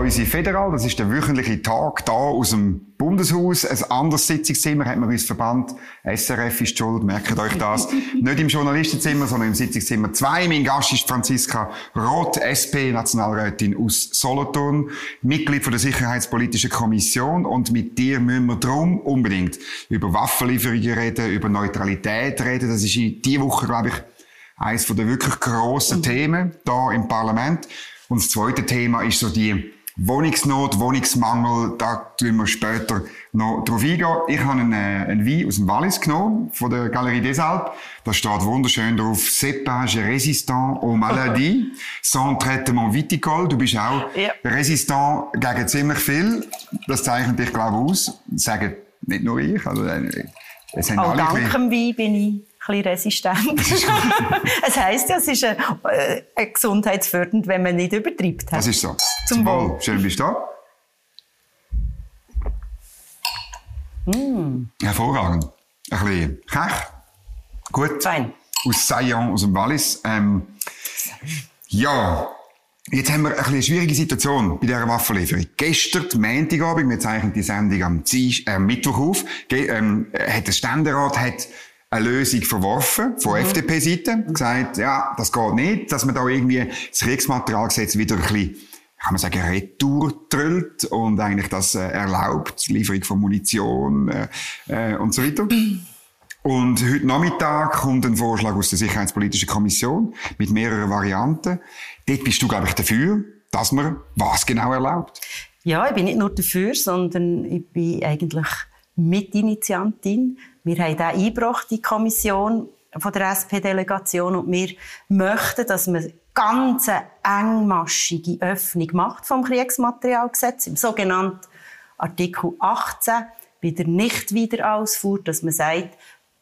unsere Federal. Das ist der wöchentliche Tag da aus dem Bundeshaus. Ein anderes Sitzungszimmer hat man uns verbannt. SRF ist schuld, merkt euch das. Nicht im Journalistenzimmer, sondern im Sitzungszimmer 2. Mein Gast ist Franziska Roth, SP, Nationalrätin aus Solothurn, Mitglied von der Sicherheitspolitischen Kommission. Und mit dir müssen wir drum unbedingt über Waffenlieferungen reden, über Neutralität reden. Das ist in dieser Woche, glaube ich, eines der wirklich grossen mhm. Themen da im Parlament. Und das zweite Thema ist so die Wohnungsnot, Wohnungsmangel, da tun wir später noch drauf eingehen. Ich habe einen, äh, einen Wein aus dem Wallis genommen, von der Galerie des Alpes. Da steht wunderschön drauf, Cépage résistant aux maladies, sans traitement viticole. Du bist auch ja. resistant gegen ziemlich viel. Das zeichnet dich, glaube ich, aus. Das sagen nicht nur ich. Also, äh, es haben auch dank dem Wein bin ich bisschen resistent. es heisst ja, es ist äh, äh, gesundheitsfördernd, wenn man nicht übertreibt. Das ist so. Zum, Wohl. Schön bist du da. Mm. Hervorragend. Ein bisschen Kech. Gut. Fein. Aus Saillant, aus dem Wallis. Ähm, ja, Jetzt haben wir eine schwierige Situation bei dieser Waffenlieferung. Gestern, Montagabend, wir zeichnen die Sendung am Dienst, äh, Mittwoch auf, ähm, hat der Ständerat hat eine Lösung verworfen, von mhm. FDP-Seite. Gesagt, ja, das geht nicht, dass man da irgendwie das Kriegsmaterialgesetz wieder ein bisschen kann man sagen, retour trüllt und eigentlich das äh, erlaubt, Lieferung von Munition äh, äh, und so weiter. Und heute Nachmittag kommt ein Vorschlag aus der Sicherheitspolitischen Kommission mit mehreren Varianten. Dort bist du, glaube ich, dafür, dass man was genau erlaubt. Ja, ich bin nicht nur dafür, sondern ich bin eigentlich Mitinitiantin. Wir haben da eingebracht, die Kommission von der SP-Delegation, und wir möchten, dass man ganz engmaschige Öffnung macht vom Kriegsmaterialgesetz im sogenannten Artikel 18 bei der Nichtwiederausfuhr, dass man sagt,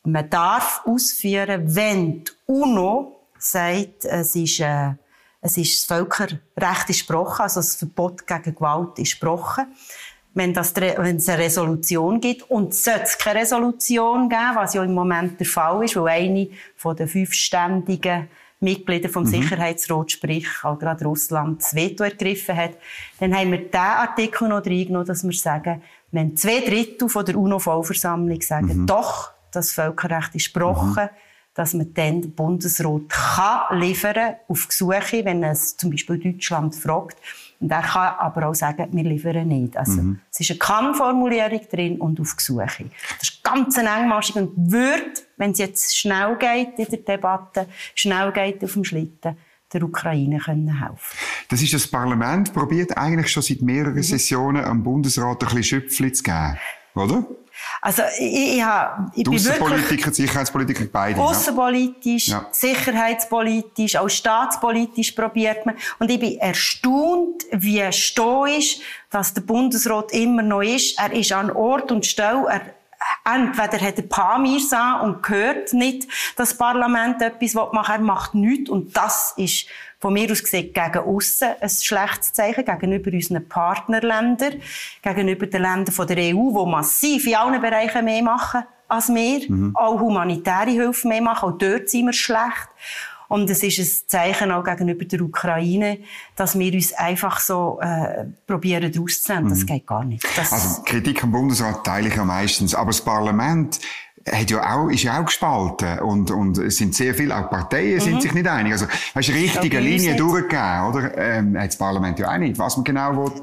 man darf ausführen, wenn die UNO sagt, es ist, äh, es ist das Völkerrecht gesprochen, also das Verbot gegen Gewalt ist gesprochen wenn, das, wenn es eine Resolution gibt. Und sollte es keine Resolution geben, was ja im Moment der Fall ist, weil eine von den fünf ständigen Mitglieder vom mhm. Sicherheitsrat, sprich auch gerade Russland, das Veto ergriffen hat, dann haben wir diesen Artikel noch reingenommen, dass wir sagen, wenn zwei Drittel von der UNO-Vollversammlung sagen, mhm. doch, das Völkerrecht ist gebrochen, mhm. dass man dann den Bundesrat kann liefern auf Gesuche, wenn es zum Beispiel Deutschland fragt, und er kann aber auch sagen, wir liefern nicht. Also, mhm. es ist eine Kann-Formulierung drin und auf Gesuche. Das ist ganz engmaschig und wird, wenn es jetzt schnell geht in der Debatte, schnell geht auf dem Schlitten, der Ukraine können helfen. Das ist das Parlament probiert eigentlich schon seit mehreren mhm. Sessionen am Bundesrat ein bisschen Schöpfchen zu geben, oder? Also ich, ich, habe, ich bin wirklich... Sicherheitspolitiker, beide. Außenpolitisch, ja. sicherheitspolitisch, auch staatspolitisch probiert man. Und ich bin erstaunt, wie stoisch, dass der Bundesrat immer noch ist. Er ist an Ort und Stelle, er entweder hat er Pamirs an und hört nicht, dass das Parlament etwas machen will, er macht nichts. Und das ist von mir aus gesehen gegen aussen ein schlechtes Zeichen gegenüber unseren Partnerländern, gegenüber den Ländern der EU, die massiv in allen Bereichen mehr machen als wir, mhm. auch humanitäre Hilfe mehr machen, auch dort sind wir schlecht. Und es ist ein Zeichen auch gegenüber der Ukraine, dass wir uns einfach so äh, probieren rauszunehmen. Das mhm. geht gar nicht. Das also Kritik am Bundesrat teile ich ja meistens, aber das Parlament hat ja auch, ist ja auch gespalten und, und es sind sehr viele, auch Parteien mhm. sind sich nicht einig. Also, hast du richtige Linie durchgegeben, oder? Ähm, hat das Parlament ja auch nicht, was man genau will,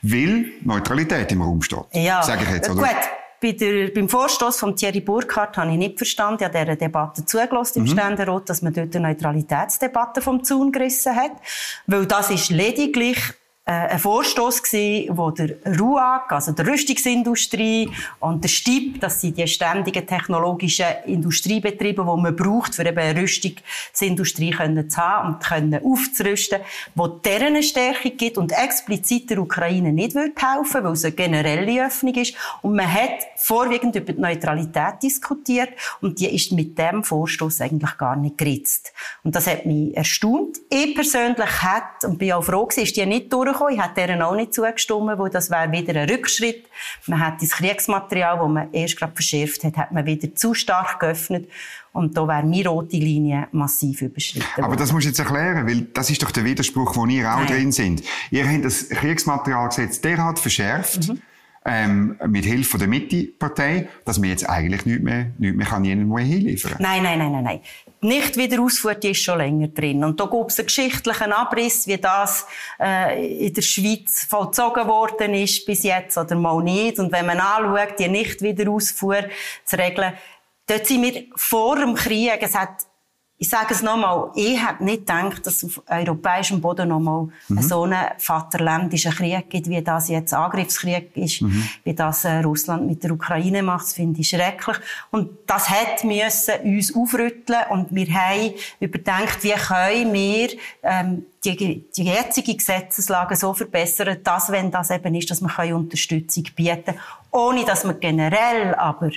will Neutralität im Raum steht. Ja, sag ich jetzt, oder? Gut. Bei der, beim Vorstoß von Thierry Burkhardt habe ich nicht verstanden, ich habe dieser Debatte zugelassen im mhm. Ständerat, dass man dort eine Neutralitätsdebatte vom Zaun gerissen hat. Weil das ist lediglich ein Vorstoß gewesen, wo der RUAG, also der Rüstungsindustrie und der STIP, das sind die ständigen technologischen Industriebetriebe, die man braucht, für eben eine Rüstungsindustrie können zu haben und können aufzurüsten, wo deren Stärkung gibt und explizit der Ukraine nicht wird helfen, weil es eine generelle Öffnung ist. Und man hat vorwiegend über die Neutralität diskutiert und die ist mit dem Vorstoß eigentlich gar nicht geritzt. Und das hat mich erstaunt. Ich persönlich hätte, und bin auch froh gewesen, ist die nicht durch bekommen. Ich hätte deren auch nicht zugestimmt, weil das wäre wieder ein Rückschritt. Man hat das Kriegsmaterial, das man erst gerade verschärft hat, hat man wieder zu stark geöffnet. Und da wäre meine rote Linie massiv überschritten. Aber das musst du jetzt erklären, weil das ist doch der Widerspruch, wo ihr auch Nein. drin sind. Ihr habt das Kriegsmaterialgesetz derart verschärft, mhm ähm, mit Hilfe der Mitte-Partei, dass man jetzt eigentlich nicht mehr, nicht mehr kann irgendwo hinliefern kann. Nein, nein, nein, nein, nein. Nicht wieder ausführt, ist schon länger drin. Und da gibt es einen geschichtlichen Abriss, wie das äh, in der Schweiz vollzogen worden ist bis jetzt oder mal nicht. Und wenn man anschaut, die nicht wieder Ausfuhr zu regeln, dort sind wir vor dem Krieg, es hat ich sage es nochmal, ich hätte nicht gedacht, dass es auf europäischem Boden nochmal mhm. so einen vaterländischen Krieg gibt, wie das jetzt Angriffskrieg ist, mhm. wie das äh, Russland mit der Ukraine macht. Das finde ich schrecklich. Und das hat müssen uns aufrütteln und wir haben überdenkt, wie können wir ähm, die, die jetzige Gesetzeslage so verbessern, dass, wenn das eben ist, dass wir Unterstützung bieten können, ohne dass wir generell aber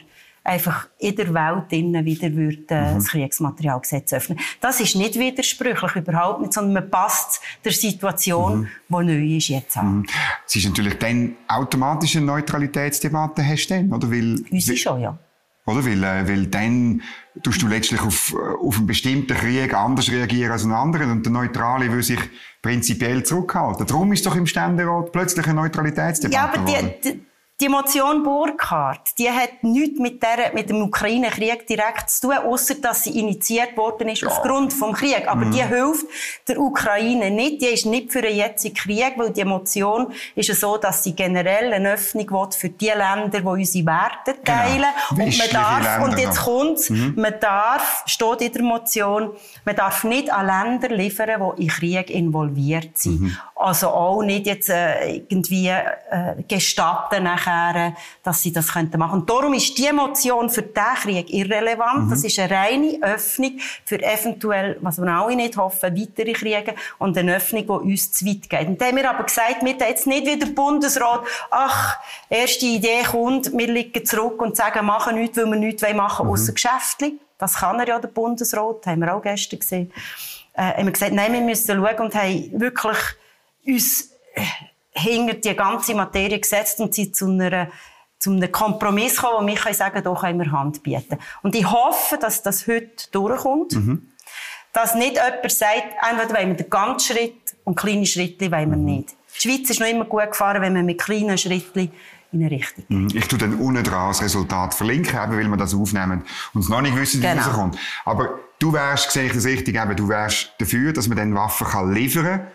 einfach in der Welt innen wieder würde, äh, mhm. das Kriegsmaterialgesetz öffnen. Das ist nicht widersprüchlich, überhaupt nicht, sondern man passt der Situation, mhm. die neu ist, jetzt an. Mhm. Es ist natürlich dann automatisch eine Neutralitätsdebatte, hast du dann, oder? Weil, Uns schon, ja. Oder? Weil, äh, weil dann tust du letztlich auf, äh, auf einen bestimmten Krieg anders reagieren als einen anderen und der Neutrale will sich prinzipiell zurückhalten. Darum ist doch im Ständerat plötzlich eine Neutralitätsdebatte Ja, aber die, die, die Motion Burkhardt, die hat nichts mit, der, mit dem Ukraine-Krieg direkt zu tun, außer dass sie initiiert worden ist ja. aufgrund vom Krieg. Aber mhm. die hilft der Ukraine nicht. Die ist nicht für den jetzigen Krieg, weil die Motion ist so, dass sie generell eine Öffnung will für die Länder, die unsere Werte genau. teilen. Genau. Und man darf, Länder und jetzt kommt's, mhm. man darf, steht in der Motion, man darf nicht an Länder liefern, die in Krieg involviert sind. Mhm. Also auch nicht jetzt äh, irgendwie äh, gestatten nachher, dass sie das könnten machen. Und darum ist die Motion für diesen Krieg irrelevant. Mhm. Das ist eine reine Öffnung für eventuell, was wir alle nicht hoffen, weitere Kriege und eine Öffnung, die uns zu weit geht. Und da haben wir aber gesagt, wir jetzt nicht wie der Bundesrat, ach, erste Idee kommt, wir liegen zurück und sagen, machen nichts, weil wir nichts machen wollen, mhm. außer Geschäftlich. Das kann er ja, der Bundesrat, haben wir auch gestern gesehen. Äh, haben wir gesagt, nein, wir müssen schauen und haben wirklich uns äh, hinter die ganze Materie gesetzt und sind zu einer zu einem Kompromiss kommen, wo wir können sagen, da können wir Hand bieten. Und ich hoffe, dass das heute durchkommt. Mhm. Dass nicht jemand sagt, entweder wollen wir den ganzen Schritt und kleine Schritte wollen wir mhm. nicht. Die Schweiz ist noch immer gut gefahren, wenn man mit kleinen Schritten in eine Richtung mhm. Ich tue dann unten dran das Resultat verlinken, eben, weil wir das aufnehmen und es noch nicht wissen, wie genau. rauskommt. Aber du wärst, sehe ich das richtig, eben, du wärst dafür, dass man dann Waffen kann liefern kann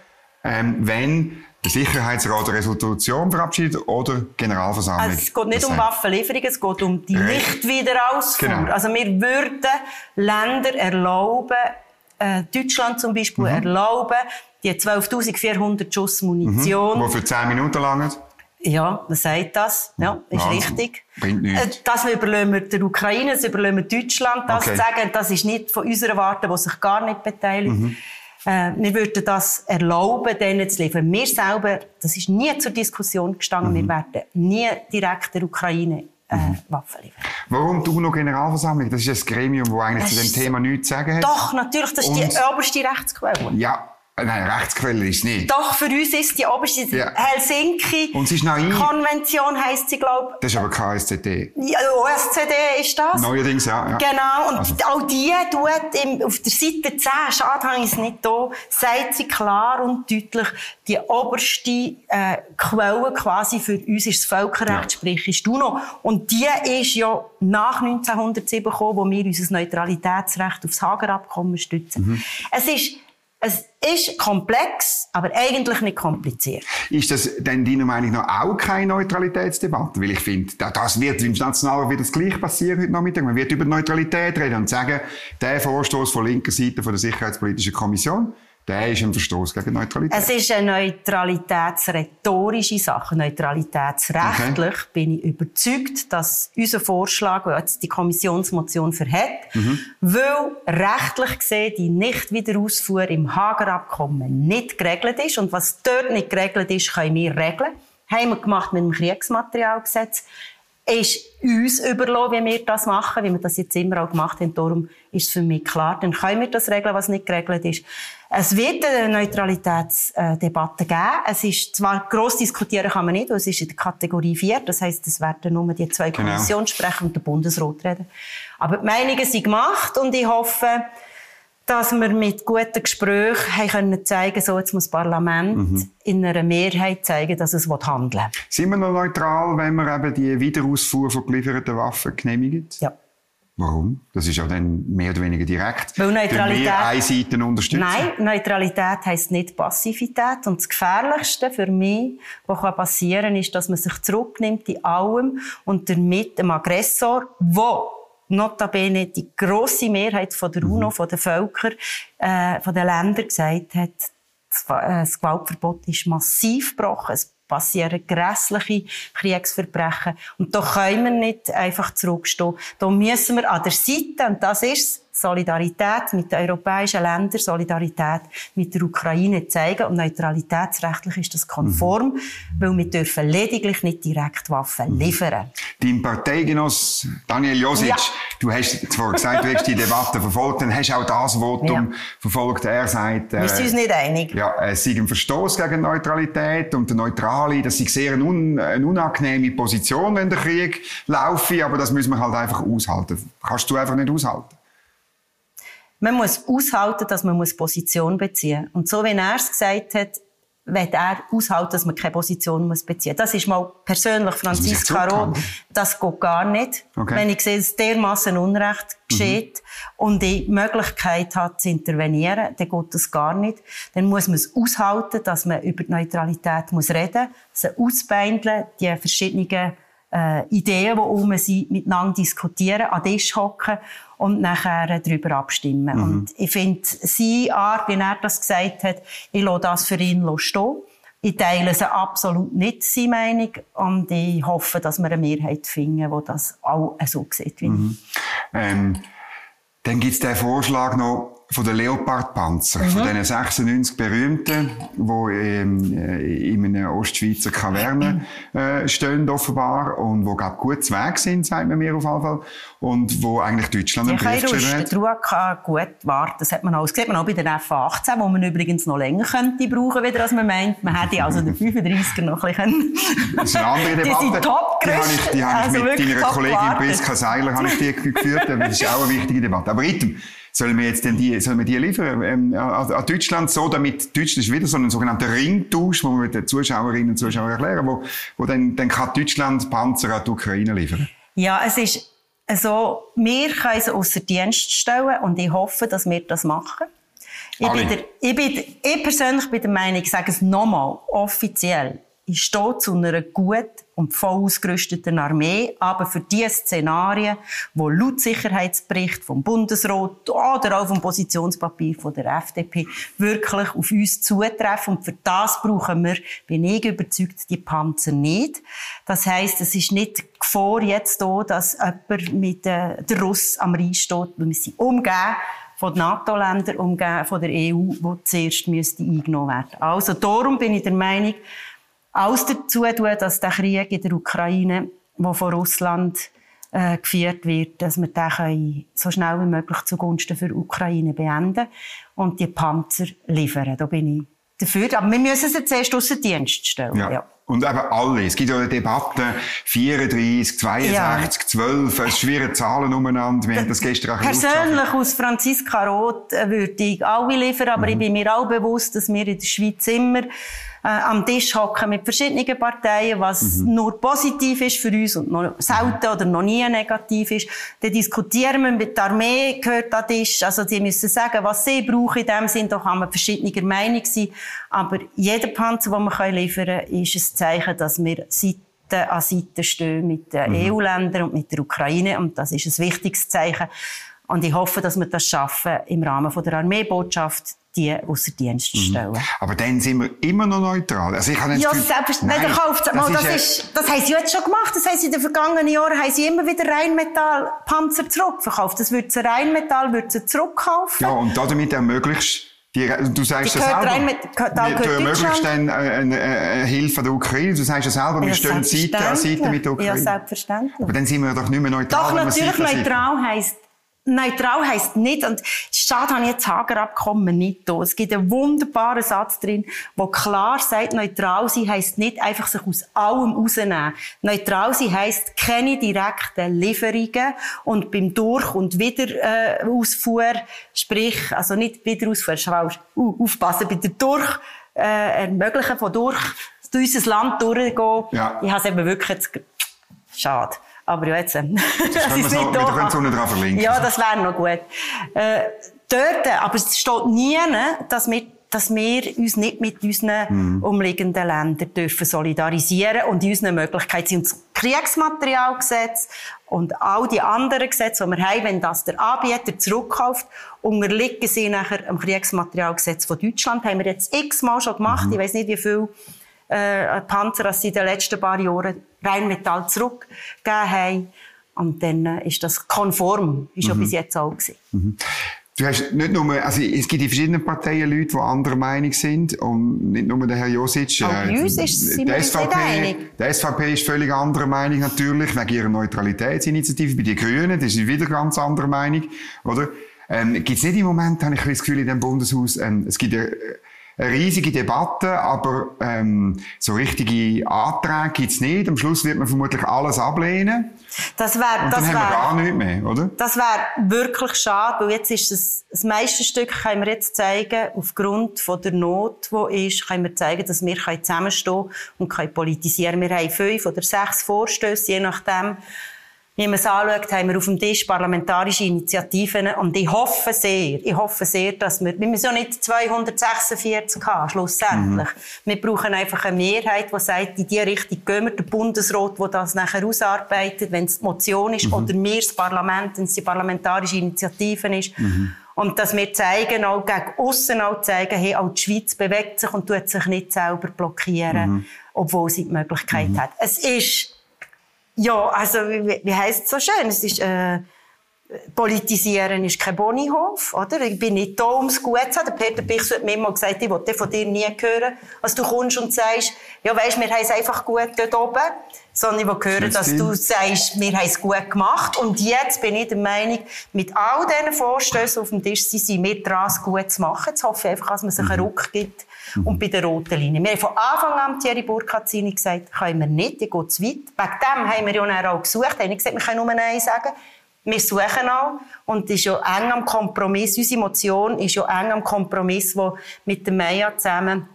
ähm, wenn der Sicherheitsrat eine Resolution verabschiedet oder Generalversammlung. Also es geht nicht das um Waffenlieferungen, es geht um die Nichtwiederausfuhr. Genau. Also wir würden Länder erlauben, äh, Deutschland zum Beispiel mhm. erlauben, die 12.400 Schuss Munition. Mhm. Die für 10 Minuten langen. Ja, man sagt das. Ja, ist also, richtig. Bringt nichts. Äh, das überlassen wir der Ukraine, das überlassen wir Deutschland. Das okay. zu sagen, das ist nicht von unserer Warte, die sich gar nicht beteiligt. Mhm. Äh, wir würden das erlauben, denen zu liefern. Wir selber, das ist nie zur Diskussion gestanden, mhm. wir werden nie direkt der Ukraine äh, mhm. Waffen liefern. Warum die UNO-Generalversammlung? Das ist ein Gremium, das eigentlich das zu dem Thema nichts zu sagen hat. Doch, natürlich, das ist Und, die oberste Rechtsquelle. Ja, Nein, Rechtsquelle ist nicht. Doch, für uns ist die oberste ja. Helsinki-Konvention heisst sie, glaube ich. Das ist aber KSCD. Ja, OSCD ist das. Neuerdings, ja. ja. Genau, und also. auch die tut im, auf der Seite 10, schade habe ich es nicht da, sagt sie klar und deutlich, die oberste äh, Quelle quasi für uns ist das Völkerrecht, ja. sprich ist UNO. Und die ist ja nach 1907 gekommen, wo wir unser Neutralitätsrecht aufs Hagerabkommen stützen. Mhm. Es ist es ist komplex, aber eigentlich nicht kompliziert. Ist das denn deiner Meinung nach auch keine Neutralitätsdebatte? Weil ich finde, das wird im Nationalrat wieder das Gleiche passieren heute Nachmittag. Man wird über Neutralität reden und sagen, der Vorstoß von linker Seite von der Sicherheitspolitischen Kommission, der ist ein Verstoß gegen Neutralität. Es ist eine neutralitätsrhetorische Sache. Neutralitätsrechtlich okay. bin ich überzeugt, dass unser Vorschlag, der jetzt die Kommissionsmotion verhält, mhm. weil rechtlich gesehen die Nichtwiederausfuhr im Hager-Abkommen nicht geregelt ist. Und was dort nicht geregelt ist, können wir regeln. Haben wir gemacht mit dem Kriegsmaterialgesetz. Ist uns überlassen, wie wir das machen, wie wir das jetzt immer auch gemacht haben. Darum ist es für mich klar, dann können wir das regeln, was nicht geregelt ist. Es wird eine Neutralitätsdebatte geben. Es ist zwar gross diskutieren kann man nicht, weil es ist in der Kategorie 4. Das heisst, es werden nur die zwei genau. Kommissionssprecher und der Bundesrat reden. Aber die Meinungen sind gemacht und ich hoffe, dass wir mit guten Gesprächen haben können zeigen so jetzt muss das Parlament mhm. in einer Mehrheit zeigen, dass es handeln will. Sind wir noch neutral, wenn wir eben die Wiederausfuhr von gelieferten Waffen genehmigen? Ja. Warum? Das ist ja dann mehr oder weniger direkt. Weil Neutralität. eine Seite unterstützen. Nein, Neutralität heisst nicht Passivität. Und das Gefährlichste für mich, was passieren kann, ist, dass man sich zurücknimmt in allem und damit dem Aggressor, wo notabene die grosse Mehrheit von der UNO, mhm. von den Völkern, äh, von den Ländern gesagt hat, das, äh, das Gewaltverbot ist massiv gebrochen. Es passieren grässliche Kriegsverbrechen. Und da können wir nicht einfach zurückstehen. Da müssen wir an der Seite, und das ist Solidarität mit den europäischen Ländern, Solidarität mit der Ukraine zeigen. Und neutralitätsrechtlich ist das konform, mhm. weil wir dürfen lediglich nicht direkt Waffen mhm. liefern. Dein Parteigenoss Daniel Josic, ja. du hast zwar gesagt, du hast die Debatte verfolgt, dann hast du auch das Votum ja. verfolgt. Er sagt, äh, wir sind uns nicht einig. Ja, es sei ein Verstoß gegen Neutralität und der Neutrale, das sei sehr eine, un eine unangenehme Position, wenn der Krieg laufe, aber das müssen wir halt einfach aushalten. Kannst du einfach nicht aushalten? Man muss aushalten, dass man Position beziehen muss. Und so wie er es gesagt hat, wird er aushalten, dass man keine Position muss beziehen muss. Das ist mal persönlich Franziska Roth. Das geht gar nicht. Okay. Wenn ich sehe, dass dermassen Unrecht geschieht mhm. und die Möglichkeit hat zu intervenieren, dann geht das gar nicht. Dann muss man es aushalten, dass man über die Neutralität muss reden muss, sie ausbeindeln, die verschiedenen äh, Ideen, die um sind, miteinander diskutieren, an den Tisch hocken und nachher darüber abstimmen. Mhm. Und ich finde, seine Art, wie er das gesagt hat, ich lasse das für ihn stehen. Ich teile sie absolut nicht, seine Meinung. Und ich hoffe, dass wir eine Mehrheit finden, die das auch so sieht wie mhm. ähm, Dann gibt es den Vorschlag noch, von den Leopardpanzer, mhm. von diesen 96 berühmten, die ähm, äh, in einer Ostschweizer Kaverne äh, stehen offenbar und wo glaub, gut Weg sind, sagt man mir auf jeden Fall, und wo eigentlich Deutschland einen Brief geschrieben hat. Die kann gut warten, das hat man auch, das sieht man auch bei der F-18, wo man übrigens noch länger könnte brauchen, wieder als man meint. Man hätte also den 35er noch ein bisschen Das ist eine andere Debatte. Die sind top Die habe ich, die habe also ich mit deiner Kollegin Priska Seiler habe ich die geführt, das ist auch eine wichtige Debatte. Aber item, Sollen wir jetzt denn die, sollen wir die liefern ähm, an, an Deutschland so, damit Deutschland ist wieder so ein sogenannter Ringtausch, wo wir den Zuschauerinnen und Zuschauern erklären, wo, wo dann, dann kann Deutschland Panzer an die Ukraine liefern? Ja, es ist so, wir können sie außer Dienst stellen und ich hoffe, dass wir das machen. Ich, bin der, ich, bin, ich persönlich bin der Meinung, ich sage es nochmal, offiziell, ich stehe zu einer gut und voll ausgerüsteten Armee, aber für die Szenarien, wo laut Sicherheitsbericht vom Bundesrat oder auch vom Positionspapier von der FDP wirklich auf uns zutreffen. Und für das brauchen wir, bin ich überzeugt, die Panzer nicht. Das heißt, es ist nicht Gefahr jetzt da, dass jemand mit äh, der Russ am Rhein steht, weil wir sie umgehen von den NATO-Ländern umgeben, von der EU, die zuerst eingenommen werden. Also darum bin ich der Meinung, alles dazu tun, dass der Krieg in der Ukraine, der von Russland äh, geführt wird, dass wir den so schnell wie möglich zugunsten für die Ukraine beenden und die Panzer liefern. Da bin ich dafür. Aber wir müssen sie zuerst außer Dienst stellen. Ja. ja. Und eben alle. Es gibt ja eine Debatte 34, 62, ja. 12. Es schwere Zahlen umeinander. Wir haben das gestern auch Persönlich aus Franziska Roth äh, würde ich alle liefern, aber mhm. ich bin mir auch bewusst, dass wir in der Schweiz immer äh, am Tisch hocken mit verschiedenen Parteien, was mhm. nur positiv ist für uns und noch selten oder noch nie negativ ist. Dann diskutieren wir mit der Armee, gehört an den Tisch. Also, sie müssen sagen, was sie brauchen in dem Sinn. Da kann man verschiedener Meinung sein. Aber jeder Panzer, den wir liefern können, ist ein Zeichen, dass wir Seite an Seite stehen mit den mhm. EU-Ländern und mit der Ukraine. Und das ist ein wichtiges Zeichen. Und ich hoffe, dass wir das schaffen, im Rahmen der Armeebotschaft die außer Dienst mhm. stellen. Mhm. Aber dann sind wir immer noch neutral. Also ich habe ja, selbstverständlich. Nein, das, das, das, ist, das haben sie jetzt schon gemacht. Das haben sie in den vergangenen Jahren haben sie immer wieder Rheinmetall-Panzer zurückverkauft. Das wird Rheinmetall wird sie zurückkaufen. Ja, und damit ermöglicht Die, du sagst Die ja selber, rein mit- wir- du ermöglichst dann äh, eine, eine Hilfe der Ukraine. Du sagst ja selber, wir Ja, stehen Seite an Seite mit der Ja, Ukraine. selbstverständlich. Aber dann sind wir doch nicht mehr neutral. Doch, natürlich, neutral heisst, neutral heisst nicht, und schade habe ich jetzt Hager-Abkommen nicht da. Es gibt einen wunderbaren Satz drin, der klar sagt, neutral sein heisst nicht einfach sich aus allem rausnehmen. Neutral sein heisst keine direkten Lieferungen und beim Durch- und Wiederausfuhr, sprich, also nicht Wiederausfuhr, falsch, uh, aufpassen, bei der Durch, äh, ermöglichen von durch, durch unser Land durchgehen. Ja. Ich habe es eben wirklich jetzt, schade. Aber ja, jetzt, äh, das können wir so- wir können es unten dran verlinken. Ja, das wäre noch gut. Äh, dort, aber es steht nie, ne, dass wir dass wir uns nicht mit unseren Mhm. umliegenden Ländern dürfen solidarisieren und in unseren Möglichkeiten sind das Kriegsmaterialgesetz und all die anderen Gesetze, die wir haben, wenn das der Anbieter zurückkauft, unterliegen sie nachher dem Kriegsmaterialgesetz von Deutschland. Haben wir jetzt x-mal schon gemacht. Mhm. Ich weiß nicht, wie viel äh, Panzer das sie in den letzten paar Jahren Rheinmetall zurückgegeben haben. Und dann äh, ist das konform. Ist Mhm. ja bis jetzt auch gewesen. Du hast nicht nur, also es gibt in verschiedenen Parteien Leute, die anderer Meinung sind und nicht nur der Herr Josic. Auch bei uns ist- sind uns nicht einig. Der SVP ist völlig anderer Meinung natürlich, wegen ihrer Neutralitätsinitiative. Bei den Grünen, das ist wieder ganz anderer Meinung, oder? Ähm, gibt es nicht im Moment, habe ich das Gefühl, in dem Bundeshaus, ähm, es gibt eine, eine riesige Debatte, aber ähm, so richtige Anträge gibt es nicht. Am Schluss wird man vermutlich alles ablehnen. Das wäre, das wäre, gar nichts mehr, oder? das wäre wirklich schade, weil jetzt ist das, das Meisterstück können wir jetzt zeigen, aufgrund von der Not, die ist, können wir zeigen, dass wir können zusammenstehen und können politisieren. Wir haben fünf oder sechs Vorstöße, je nachdem, wie man es anschaut, haben wir auf dem Tisch parlamentarische Initiativen. Und ich hoffe sehr, ich hoffe sehr, dass wir, wir müssen ja nicht 246 haben, schlussendlich. Wir brauchen einfach eine Mehrheit, die sagt, in diese Richtung gehen wir. Der Bundesrat, der das nachher ausarbeitet, wenn es die Motion ist, oder wir, das Parlament, wenn es die parlamentarische Initiative ist. Und dass wir zeigen, auch gegen aussen auch zeigen, hey, auch die Schweiz bewegt sich und tut sich nicht selber blockieren, obwohl sie die Möglichkeit hat. Es ist, ja, also, wie, wie heisst es so schön? Es ist, äh, Politisieren ist kein Bonihof, oder? Ich bin nicht da, um es gut zu haben. Der Peter Bichs hat mir immer gesagt, ich wollte von dir nie hören, als du kommst und sagst, ja, weisst, wir haben es einfach gut dort oben. Sondern ich will hören, Das dass du sagst, wir haben es gut gemacht. Und jetzt bin ich der Meinung, mit all diesen Vorstößen auf dem Tisch sind, wir dran, es gut zu machen. Jetzt hoffe ich einfach, dass man sich einen Ruck gibt. Und bei der roten Linie. Wir haben von Anfang an Thierry Burkhardt-Zini gesagt, können wir nicht, die geht zu weit. Wegen dem haben wir ja auch gesucht. Haben gesagt, wir können nur Nein sagen. Wir suchen auch. Und es ist ja eng am Kompromiss. Unsere Motion ist ja eng am Kompromiss, wo mit dem Meja zusammen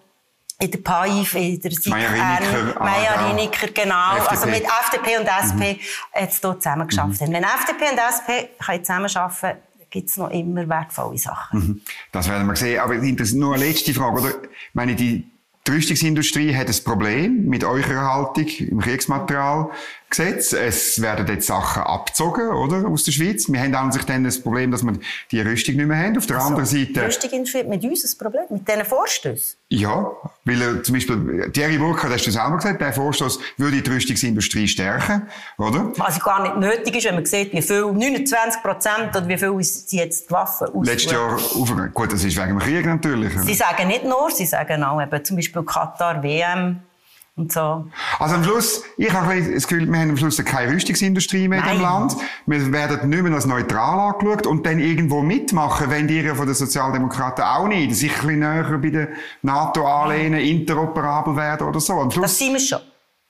in der PAIF, in der Meier-Riniker, Meier. Riniker, genau. FDP. Also mit FDP und SP jetzt hier zusammen geschafft haben. Wenn FDP und SP können zusammen arbeiten gibt es noch immer wertvolle Sachen. Das werden wir sehen. Aber nur eine letzte Frage, oder? Ich meine, die, Rüstungsindustrie hat ein Problem mit eurer Haltung im Kriegsmaterialgesetz. Es werden jetzt Sachen abgezogen, oder? Aus der Schweiz. Wir haben an sich dann das Problem, dass wir die Rüstung nicht mehr haben. Auf der anderen Seite, Lustig ist mit uns ein Problem, mit diesen Vorstößen. ja, weil er zum Beispiel, Thierry Burkhardt, hast du selber gesagt, der Vorstoß würde die Rüstungsindustrie stärken, oder? Was gar nicht nötig ist, wenn man sieht, wie viel, 29 Prozent oder wie viel sie jetzt die Waffen aussuchen. Letztes Jahr aufgegangen. Gut, das ist wegen dem Krieg natürlich. Sie sagen nicht nur, sie sagen auch eben zum Beispiel Katar, WM und so. Also am Schluss, ich habe das Gefühl, wir haben am Schluss keine Rüstungsindustrie mehr in Nein. dem Land. Wir werden nicht mehr als neutral angeschaut und dann irgendwo mitmachen, wenn die von den Sozialdemokraten auch nicht, sich ein bisschen näher bei der NATO anlehnen, interoperabel werden oder so. Am Das Schluss sind wir schon.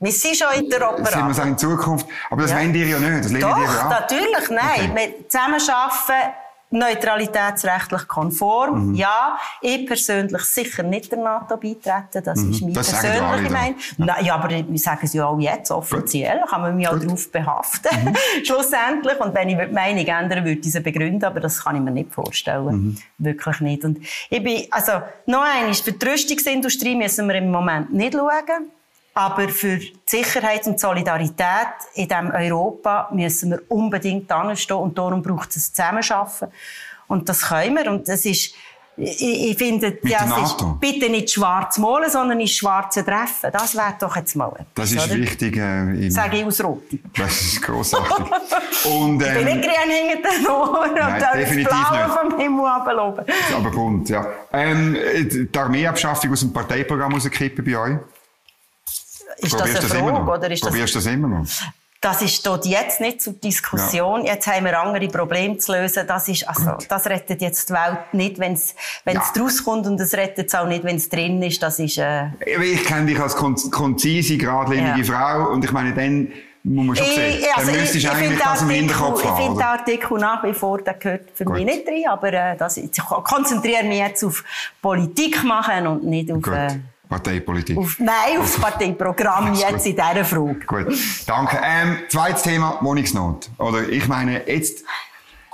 Wir sind schon sind wir interoperabel. es auch in Zukunft. Aber das Ja. wollen die ja nicht, das Doch, natürlich, nein. Okay. Wir zusammenarbeiten, neutralitätsrechtlich konform, Mhm. ja. Ich persönlich sicher nicht der NATO beitreten, das ist meine Mhm. Das ja persönliche. Meinung. Nein, ja, aber wir sagen es ja auch jetzt offiziell, kann man mich auch darauf behaften, Mhm. schlussendlich. Und wenn ich die Meinung ändern würde, ich sie begründen, aber das kann ich mir nicht vorstellen. Mhm. Wirklich nicht. Und ich bin, also, noch einmal, für die Rüstungsindustrie müssen wir im Moment nicht schauen. Aber für die Sicherheit und die Solidarität in diesem Europa müssen wir unbedingt anstehen und darum braucht es Zusammenarbeiten. Und das können wir. Und das ist, Ich, ich finde, ja, ist bitte nicht schwarz malen, sondern ins Schwarze treffen. Das wäre doch jetzt mal etwas, Das ist oder? wichtig. Äh, Sage ich aus Rote. das ist grossartig. Und, Ich bin ähm, nicht grün hinter den Ohren Nein, und das definitiv Blaue nicht. vom Himmel runterloben. aber bunt, ja. Ähm, die Armeeabschaffung aus dem Parteiprogramm rausgekippen bei euch? Ist das eine Probierst du immer Frage noch? oder ist das Probierst du das immer noch? Das ist dort jetzt nicht zur Diskussion. Jetzt haben wir andere Probleme zu lösen. Das ist, also, das rettet jetzt die Welt nicht, wenn es, wenn es Ja. rauskommt und es rettet es auch nicht, wenn es drin ist. Das ist, äh, Ich kenne dich als kon konzise, geradlinige Ja. Frau und ich meine, dann muss man schon sehen. ich, also ich, müsstest ich finde das den Artikel, ich finde den? Artikel nach wie vor, der gehört für Gut. mich nicht rein, aber äh, das, ich konzentriere mich jetzt auf Politik machen und nicht auf, Gut. äh, Parteipolitik. auf nein, auf das Parteiprogramm jetzt in dieser Frage. Gut, danke. Ähm, zweites Thema, Wohnungsnot. Oder ich meine, jetzt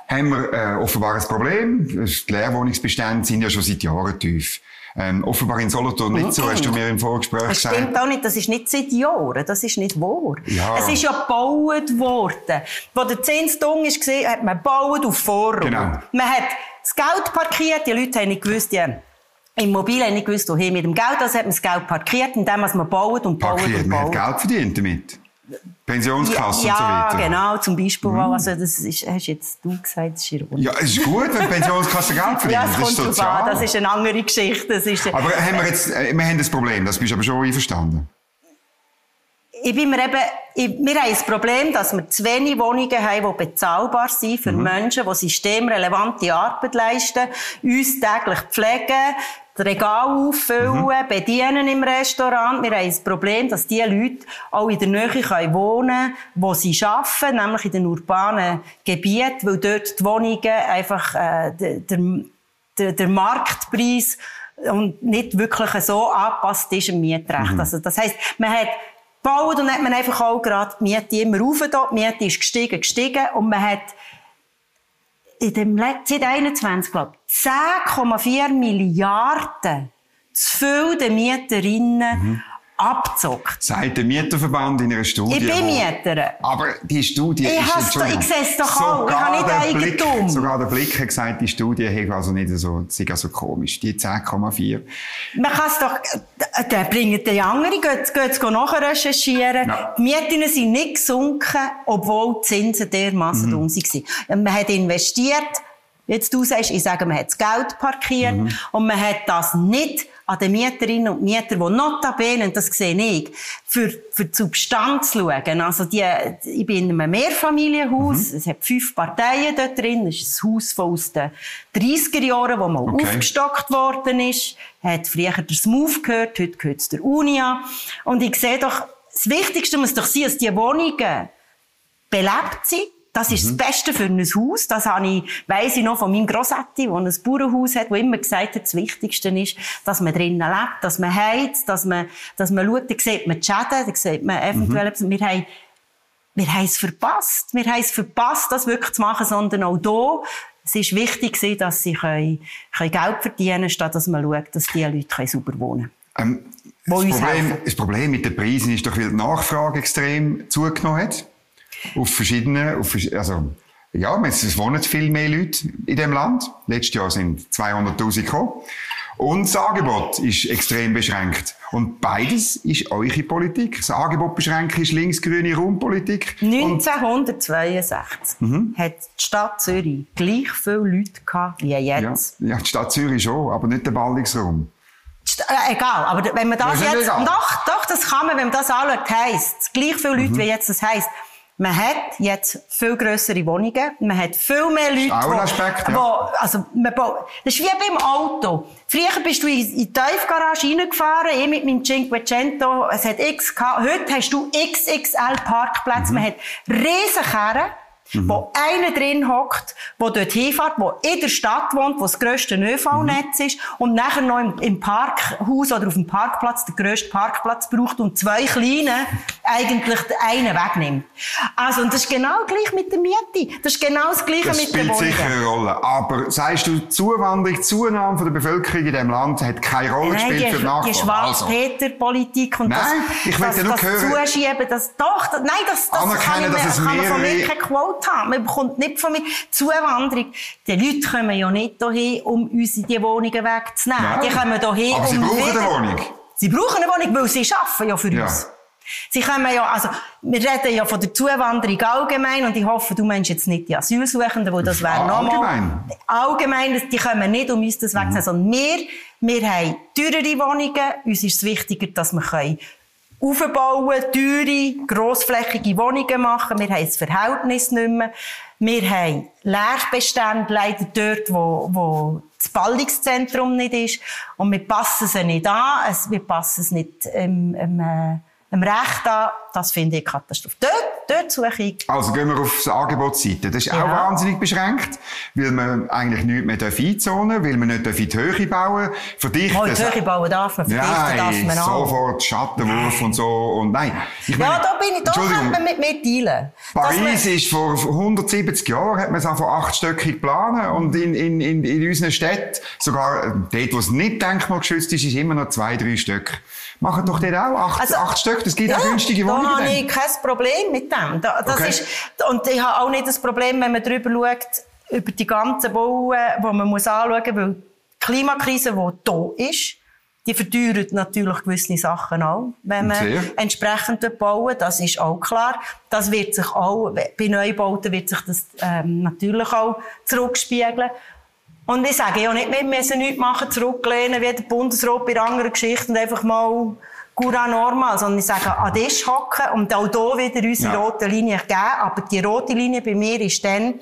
haben wir äh, offenbar ein Problem. Die Leerwohnungsbestände sind ja schon seit Jahren tief. Ähm, offenbar in Solothurn nicht so, hast du mir im Vorgespräch Das gesagt. stimmt auch nicht, das ist nicht seit Jahren, das ist nicht wahr. Ja. Es ist ja gebaut worden. Wo der Zinstung ist gesehen, hat man gebaut auf Vorrat. Genau. Man hat das Geld parkiert, die Leute haben nicht gewusst, die Immobilien nicht gewusst, wohin mit dem Geld, also hat man das Geld parkiert, indem man baut und baut Parkiert, und man hat baut. Geld verdient damit. Pensionskasse ja, und so weiter. Mhm. genau, zum Beispiel. Also das ist, hast jetzt du gesagt, das ist ironisch. Ja, es ist gut, wenn die Pensionskasse Geld verdient. Ja, es das ist kommt drauf sozial. an, das ist eine andere Geschichte. Das ist, aber haben wir jetzt, äh, wir haben das Problem, das bist du aber schon einverstanden. ich bin mir eben, ich, wir haben das Problem, dass wir zu wenig Wohnungen haben, die bezahlbar sind für Menschen, die systemrelevante Arbeit leisten, uns täglich pflegen, das Regal auffüllen, bedienen im Restaurant. Wir haben das Problem, dass diese Leute auch in der Nähe können wohnen können, wo sie arbeiten, nämlich in den urbanen Gebieten, weil dort die Wohnungen einfach äh, der, der, der, Marktpreis und nicht wirklich so angepasst ist im Mietrecht. Also das heisst, man hat gebaut und hat man einfach auch gerade die Miete immer rauf. Die Miete ist gestiegen, gestiegen und man hat in dem Let- seit 21, glaube ich, 10,4 Milliarden zu viel den Mieterinnen abgezockt. Sagt der Mieterverband in einer Studie. Ich bin Mieterin. Aber die Studie Ich ist, doch- ich seh's doch auch. Ich habe nicht der Eigentum. Blick, sogar der Blick hat gesagt, die Studie hat also nicht so, sei also komisch. Die 10,4. Man kann es doch, dann bringen die anderen, geht, es nachher recherchieren. Ja. Die Mieten sind nicht gesunken, obwohl die Zinsen dermassen Mhm. dumm waren. Man hat investiert, jetzt du sagst, ich sage, man hat das Geld parkiert Mhm. und man hat das nicht an den Mieterinnen und Mietern, die notabene, und das sehe ich, für, für die Substanz schauen. Also die, ich bin in einem Mehrfamilienhaus, Mhm. es hat fünf Parteien dort drin, es ist ein Haus von aus den 30er Jahren, wo mal Okay. aufgestockt worden ist, hat früher der Smooth gehört, heute gehört es der Unia. Und ich sehe doch, das Wichtigste muss doch sein, dass die Wohnungen belebt sind. Das ist Mhm. das Beste für ein Haus. Das habe ich, weiss ich noch von meinem Grossetti, der ein Bauernhaus hat, der immer gesagt hat, das Wichtigste ist, dass man drinnen lebt, dass man heizt, dass man, dass man schaut, da sieht man die Schäden, da sieht man eventuell, Mhm. wir haben, wir haben es verpasst. Wir haben es verpasst, das wirklich zu machen, sondern auch hier, es ist wichtig dass sie können, können Geld verdienen können, statt dass man schaut, dass die Leute können sauber wohnen Ähm, Wo das, uns Problem, das Problem mit den Preisen ist doch, weil die Nachfrage extrem zugenommen hat. Auf verschiedene, auf, also, ja, es wohnen viel mehr Leute in dem Land. Letztes Jahr sind 200.000 gekommen. Und das Angebot ist extrem beschränkt. Und beides ist eure Politik. Das Angebot beschränken ist linksgrüne Raumpolitik. Und 1962 Mhm. hat die Stadt Zürich gleich viele Leute gehabt wie ja, jetzt. ja, die Stadt Zürich schon, aber nicht der Ballungsraum. Äh, egal, aber wenn man das Das jetzt, doch, doch, das kann man, wenn man das anschaut, heisst, gleich viele Mhm. Leute wie jetzt, das heisst, man hat jetzt viel grössere Wohnungen, man hat viel mehr Leute, auch ein wo- Aspekt, ja. wo, also, man baut, das ist wie beim Auto. Früher bist du in, die Tiefgarage reingefahren, ich mit meinem Cinquecento, es hat X gehabt. Heute hast du XXL Parkplätze, Mhm. man hat Riesenkerren, wo einer drin hockt, wo dort hinfährt, wo in der Stadt wohnt, wo das grösste ÖV-Netz ist und nachher noch im, im Parkhaus oder auf dem Parkplatz den grössten Parkplatz braucht und zwei kleine eigentlich den einen wegnimmt. Also, und das ist genau gleich mit der Miete. Das ist genau das Gleiche Das mit den spielt Wohnungen. sicher eine Rolle. Aber sagst du, die Zuwanderung, die Zunahme von der Bevölkerung in diesem Land hat keine Rolle Nein, gespielt die, für die die Nachfrage? Also, Schwarz-Peter-Politik und Nein, das, ich will das, ja nur das hören- Zuschieben, das, doch, das, nein, das, das Anerkennen, kann, ich dass mir, es kann man von mir keine Quote gebaut habe. Man bekommt nicht von mir Zuwanderung. Die Leute kommen ja nicht hierhin, um uns die Wohnungen wegzunehmen. Nein. Die kommen hierhin, Aber sie um brauchen wieder- eine Wohnung. Sie brauchen eine Wohnung, weil sie arbeiten ja für Ja. uns. Sie kommen ja, also, wir reden ja von der Zuwanderung allgemein und ich hoffe, du meinst jetzt nicht die Asylsuchenden, wo das wäre Ah, nochmal. allgemein. Allgemein, das- die kommen nicht, um uns das Mhm. wegzunehmen, sondern wir, wir haben teurere Wohnungen. Uns ist es wichtiger, dass wir können aufbauen, teure, grossflächige Wohnungen machen. Wir haben das Verhältnis nicht mehr. Wir haben Leerbestände leider dort, wo, wo das Ballungszentrum nicht ist. Und wir passen sie nicht an. Wir passen es nicht ähm, ähm, äh, dem Recht an. Das finde ich Katastrophe. Dort, dort suche ich. Also gehen wir auf die Angebotsseite. Das ist auch Ja. wahnsinnig beschränkt, weil man eigentlich nichts mehr darf einzonen weil man nicht darf in die Höhe bauen Verdichten. Mal die Höhe bauen darf man, verdichten darf Nein, man auch. sofort Schattenwurf und so. Und nein. Ich Ja, meine- da bin ich, da könnte man mit mir teilen. Paris ist vor 170 Jahren, hat man es auch von achtstöckig planen und in, in, in, in unseren Städten, sogar äh, dort, wo es nicht denkmalgeschützt ist, ist immer noch zwei, drei Stück. Machen doch dort auch acht, Also- acht Stück, das gibt auch günstige da Wohnungen. habe dann. ich kein Problem mit dem. Da, das Okay. ist, und ich habe auch nicht das Problem, wenn man darüber schaut, über die ganzen Bauen, die man muss anschauen muss, weil die Klimakrise, die da ist, die verteuert natürlich gewisse Sachen auch, wenn man Sehr. entsprechend bauen. Das ist auch klar. Das wird sich auch, bei Neubauten wird sich das ähm, natürlich auch zurückspiegeln. Und ich sage ja nicht, wir müssen nichts machen, zurücklehnen, wie der Bundesrat bei anderen Geschichten und einfach mal Gura normal, sondern ich sage, an Tisch hocken und auch hier wieder unsere Ja. rote Linie geben. Aber die rote Linie bei mir ist dann,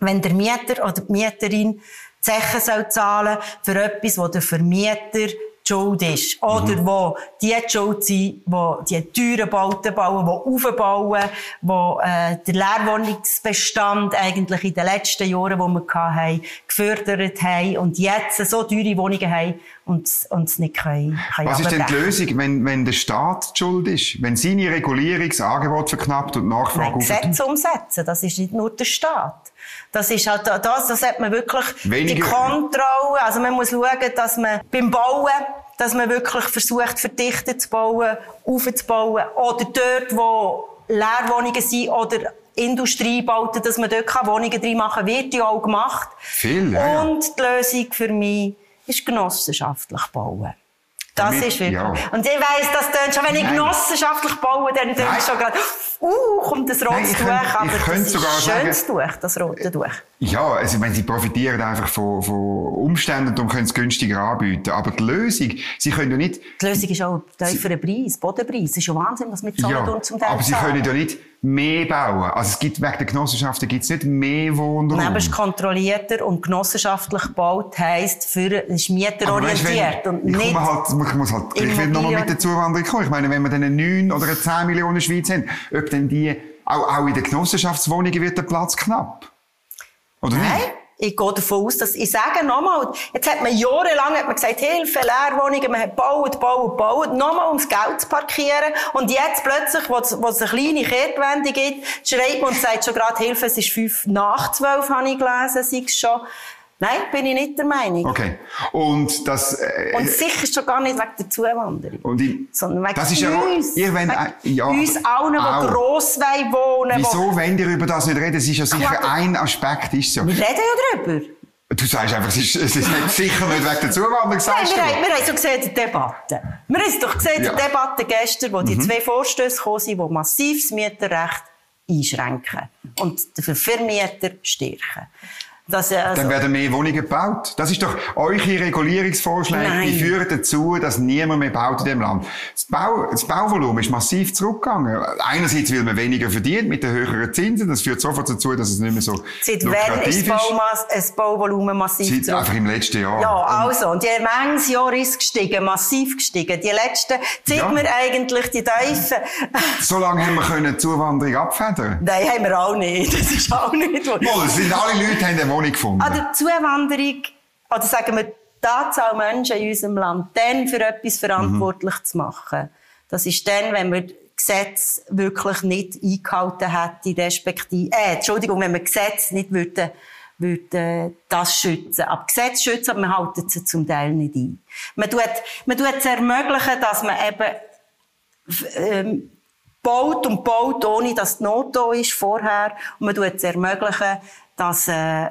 wenn der Mieter oder die Mieterin Zechen soll zahlen für etwas, wo der Vermieter die Schuld ist. Oder wo die Schuld sind, die die teuren Bauten bauen, die aufbauen, die äh, der Leerwohnungsbestand eigentlich in den letzten Jahren, die wir hatten, gefördert haben und jetzt so teure Wohnungen haben und, und es nicht können, können Was ist denn die. Lösung, wenn, wenn der Staat die schuld ist? Wenn seine Regulierungsangebot verknappt und Nachfrage Nein? Gesetze umsetzen, das ist nicht nur der Staat. Das ist halt das, das hat man wirklich die Weniger- Kontrolle. Also man muss schauen, dass man beim Bauen, dass man wirklich versucht, verdichtet zu bauen, aufzubauen. Oder dort, wo Leerwohnungen sind oder Industriebauten, dass man dort keine Wohnungen drin machen kann, wird ja auch gemacht. Viel, ja. Und die Lösung für mich ist genossenschaftlich bauen. Das Damit- ist wirklich. ja. Und ich weiss, das tönt schon, wenn ich Nein. genossenschaftlich baue, dann tönt es schon gerade, uh, kommt das rote Nein, ich Tuch, ich aber könnte das sogar ist sagen- schönes Tuch, das rote Tuch. Ja, also, ich meine, sie profitieren einfach von, von Umständen und können es günstiger anbieten. Aber die Lösung, sie können ja nicht, Die Lösung ist auch ein tieferer Preis, Bodenpreis. Es ist schon Wahnsinn, was wir zahlen ja, und zum Teil aber sie können ja nicht mehr bauen. Also es gibt, wegen der Genossenschaften gibt es nicht mehr Wohnraum. Nein, aber es ist kontrollierter und genossenschaftlich gebaut heisst, für, es ist mieterorientiert wenn, und ich nicht... halt, ich muss halt, ich will nochmal mit der Zuwanderung kommen. Ich meine, wenn wir dann eine 9 oder eine 10 Millionen Schweiz haben, ob dann die, auch, auch in den Genossenschaftswohnungen wird der Platz knapp. Oder Nein, nicht? Ich gehe davon aus, dass, ich sage nochmal, jetzt hat man jahrelang hat man gesagt, Hilfe, Leerwohnungen, man hat gebaut, gebaut, gebaut, nochmal ums Geld zu parkieren. Und jetzt plötzlich, wo es, eine kleine Kehrtwende gibt, schreibt man und sagt schon gerade, Hilfe, es ist fünf nach zwölf, habe ich gelesen, sei es schon. Nein, bin ich nicht der Meinung. Okay. Und das, äh, Und sicher schon gar nicht wegen der Zuwanderung. und ich, Sondern wegen das ist ja, uns. ihr wollt, äh, ja, uns allen, die auch. gross wohnen. Wieso wollt ihr über das nicht reden? Es ist ja sicher Klar. ein Aspekt, ist so. Wir reden ja drüber. Du sagst einfach, es ist, es ist nicht sicher nicht wegen der Zuwanderung, Nein, wir, haben, wir haben doch gesehen der Debatte. Wir haben es doch gesehen Ja. Mhm. der Debatte gestern, wo die zwei Vorstöße gekommen sind, die massiv das Mieterrecht einschränken und den Vermieter stärken. Das, äh, also, Dann werden mehr Wohnungen gebaut. Das ist doch eure Regulierungsvorschläge, Nein. die führen dazu, dass niemand mehr baut in dem Land. Das, Bau, das Bauvolumen ist massiv zurückgegangen. Einerseits, weil man weniger verdient mit den höheren Zinsen. Das führt sofort dazu, dass es nicht mehr so seit wann ist ist. das Baumass, ein Bauvolumen massiv Seit zurück? einfach im letzten Jahr. Ja, also, und je manches Jahr ist es gestiegen, massiv gestiegen. Die letzten, seit Ja. wir eigentlich die Tiefen, So lange haben wir können die Zuwanderung abfedern. nein, haben wir auch nicht. Das ist auch nicht. Wohl, es sind alle Leute haben eine Wohnung gefunden. An der Zuwanderung, oder sagen wir, die Anzahl Menschen in unserem Land, dann für etwas verantwortlich zu machen. Das ist dann, wenn wir Gesetz wirklich nicht eingehalten hätte, respektive, äh, Entschuldigung, wenn wir Gesetz nicht würden, würden das schützen. Aber Gesetz schützen, aber man hält sie zum Teil nicht ein. Man tut, man tut es ermöglichen, dass man eben, ähm, baut und baut, ohne dass die Not da ist vorher. Und man tut es ermöglichen, dass äh,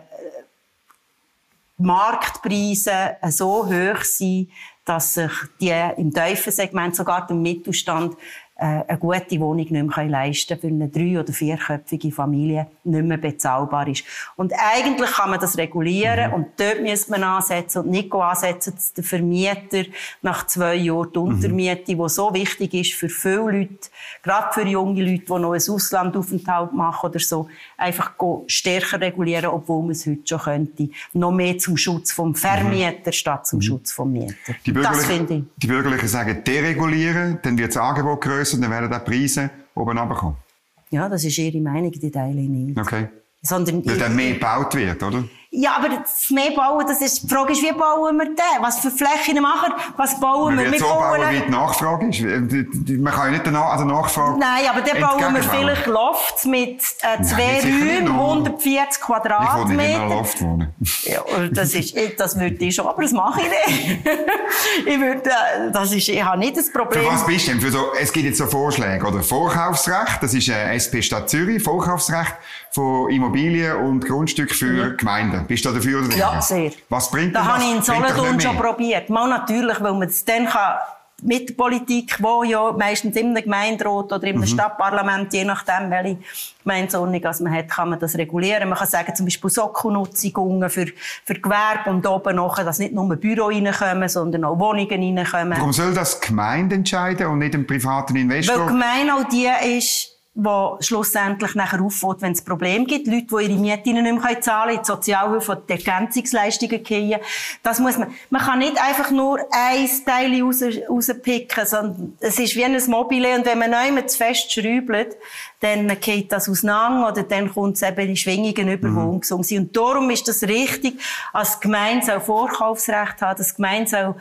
Marktpreise so hoch sind, dass sich die im tiefen Segment, sogar im Mittelstand, äh, eine gute Wohnung nicht mehr leisten können, für eine drei- oder vierköpfige Familie nicht mehr bezahlbar ist. Und eigentlich kann man das regulieren mhm. und dort müsste man ansetzen und nicht ansetzen, dass der Vermieter nach zwei Jahren die Untermiete, mhm. die so wichtig ist für viele Leute, gerade für junge Leute, die noch einen Auslandaufenthalt machen oder so, einfach stärker regulieren, obwohl man es heute schon könnte. Noch mehr zum Schutz vom Vermieter mhm. statt zum mhm. Schutz vom Mieter. Die das finde ich. Die Bürgerlichen sagen deregulieren, dann wird das Angebot größer grösser, dann werden auch die Preise oben runterkommen. Ja, das ist Ihre Meinung, die teile ich nicht. Okay. Sondern Weil dann mehr gebaut wird, oder? Ja, aber das mehr bauen, das ist, die Frage ist, wie bauen wir den? Was für Flächen machen wir? Was bauen wir? Wir wir so bauen, wie die Nachfrage ist. Man kann ja nicht an der Nachfrage Nein, aber dann bauen wir vielleicht Lofts mit äh, zwei Räumen, 140 Quadratmeter. Ich will nicht in einem Loft wohnen. ja, das ist, das würde ich schon, aber das mache ich nicht. ich würde, äh, das ist, ich habe nicht das Problem. Für was bist du denn? Für so, es gibt jetzt so Vorschläge, oder? Vorkaufsrecht, das ist äh, SP Stadt Zürich, Vorkaufsrecht von Immobilien und Grundstücken für ja. Gemeinden. Bist du dafür oder Ja, sehr. Was bringt da das? Da habe ich in Solothurn schon probiert. Mal natürlich, weil man es dann kann mit der Politik, wo ja meistens im Gemeinderat oder im mhm. Stadtparlament, je nachdem, welche Gemeindeordnung man hat, kann man das regulieren. Man kann sagen, zum Beispiel Sockelnutzungen für, für Gewerbe und oben noch, dass nicht nur Büro reinkommen, sondern auch Wohnungen reinkommen. Warum soll das Gemeinde entscheiden und nicht ein privater Investor? Weil Gemeinde auch die ist, wo schlussendlich nachher auffällt, wenn es Probleme gibt. Leute, die ihre Mieten nicht mehr zahlen können, die Sozialhilfe die Ergänzungsleistungen kriegen. Das muss man, man kann nicht einfach nur ein Teil raus, rauspicken, sondern es ist wie ein Mobile und wenn man neu zu fest schraubt, dann geht das auseinander oder dann kommt es eben in Schwingungen über, mhm. ungesund sind. Und darum ist das richtig, als Gemeinde soll Vorkaufsrecht haben, das Gemeinde soll,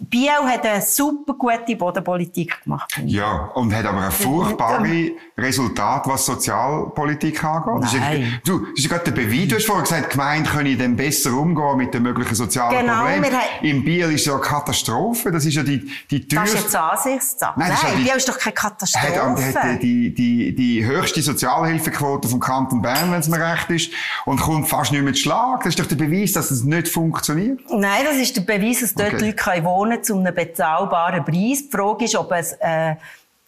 Biel hat eine super gute Bodenpolitik gemacht. Ja, und hat aber ein furchtbare Resultat, was Sozialpolitik angeht. Ist, du, das ist gerade der Beweis, du hast vorhin gesagt, die Gemeinde könne dann besser umgehen mit den möglichen sozialen genau, Problemen. In Biel ist ja eine Katastrophe, das ist ja die, die teuerste... Das ist jetzt Ansichtssache. Nein, Nein Biel ist doch keine Katastrophe. Hat, hat die, die, die die höchste Sozialhilfequote vom Kanton Bern, wenn es mir recht ist, und kommt fast nicht mehr zu Schlag. Das ist doch der Beweis, dass es nicht funktioniert. Nein, das ist der Beweis, dass dort okay. Leute können wohnen zu einem bezahlbaren Preis. Die Frage ist, ob es äh,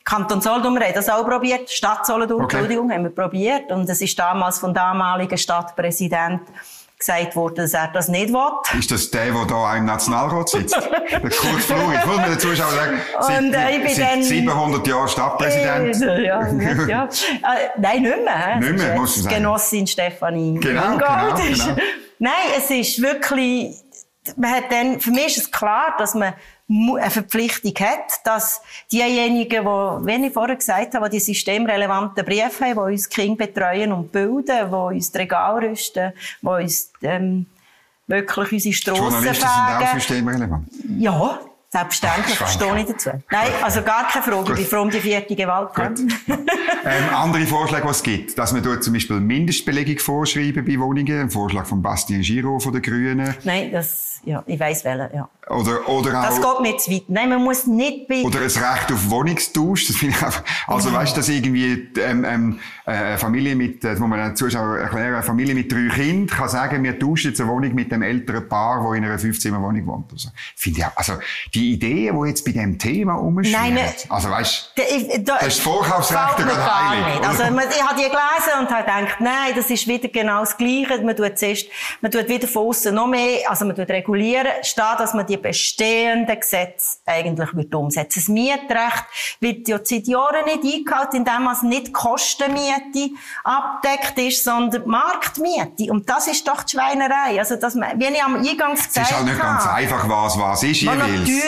Kanton Solothurn, wir haben das auch probiert, Stadt Solothurn, okay. Entschuldigung, haben wir probiert. Und es ist damals vom damaligen Stadtpräsident gesagt worden, dass er das nicht will. Ist das der, der da im Nationalrat sitzt? der Kurt Flur. Ich muss mir den Zuschauern sagen, seit, Und, äh, ich bin seit dann, 700 Jahren Stadtpräsident. Äh, ja, ja. Äh, nein, nicht mehr. Nicht mehr, muss man sagen. Genossin Stefanie genau, genau, genau. Nein, es ist wirklich, man hat dann, für mich ist es klar, dass man eine Verpflichtung hat, dass diejenigen, die, wie ich vorher gesagt habe, die systemrelevanten Briefe haben, die uns Kinder betreuen und bilden, die uns die Regale rüsten, die uns ähm, wirklich unsere Strassen Journalisten sind auch systemrelevant? Ja, Selbstverständlich, verstehe ich dazu. Nein, also gar keine Frage, ich bin froh um die vierte Gewalt. ähm, andere Vorschläge, die es gibt, dass man dort zum Beispiel Mindestbelegung vorschreiben bei Wohnungen, ein Vorschlag von Bastien Giraud von den Grünen. Nein, das, ja, ich weiss welchen, ja. Oder, oder auch, das geht mir zu weit. Nein, man muss nicht bei... Oder ein Recht auf Wohnungstausch, das finde ich auch, also ja. weißt du, dass irgendwie, ähm, ähm, äh, eine Familie mit, das muss man den Zuschauern erklären, eine Familie mit drei Kindern kann sagen, wir tauschen jetzt eine Wohnung mit dem älteren Paar, das in einer 15-Wohnung wohnt. Also, finde ich auch, also, die Ideen, die jetzt bei diesem Thema umschwirren, also weißt du, das ist Vorkaufsrecht gar nicht. Also, ich habe die gelesen und habe gedacht, nein, das ist wieder genau das Gleiche. Man tut zuerst, man tut wieder von außen noch mehr, also man tut regulieren, statt dass man die bestehenden Gesetze eigentlich wird umsetzen. Das Mietrecht wird ja seit Jahren nicht eingehalten, indem es nicht Kostenmiete abdeckt ist, sondern Marktmiete. Und das ist doch die Schweinerei. Also, dass man, wie ich am Eingangs gesagt habe. Es ist halt nicht ganz einfach, was was ist. Ja,